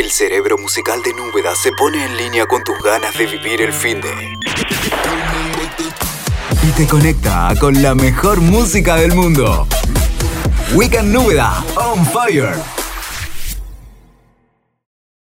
El cerebro musical de Núbeda se pone en línea con tus ganas de vivir el fin de. Y te conecta con la mejor música del mundo. Weekend Núbeda on fire.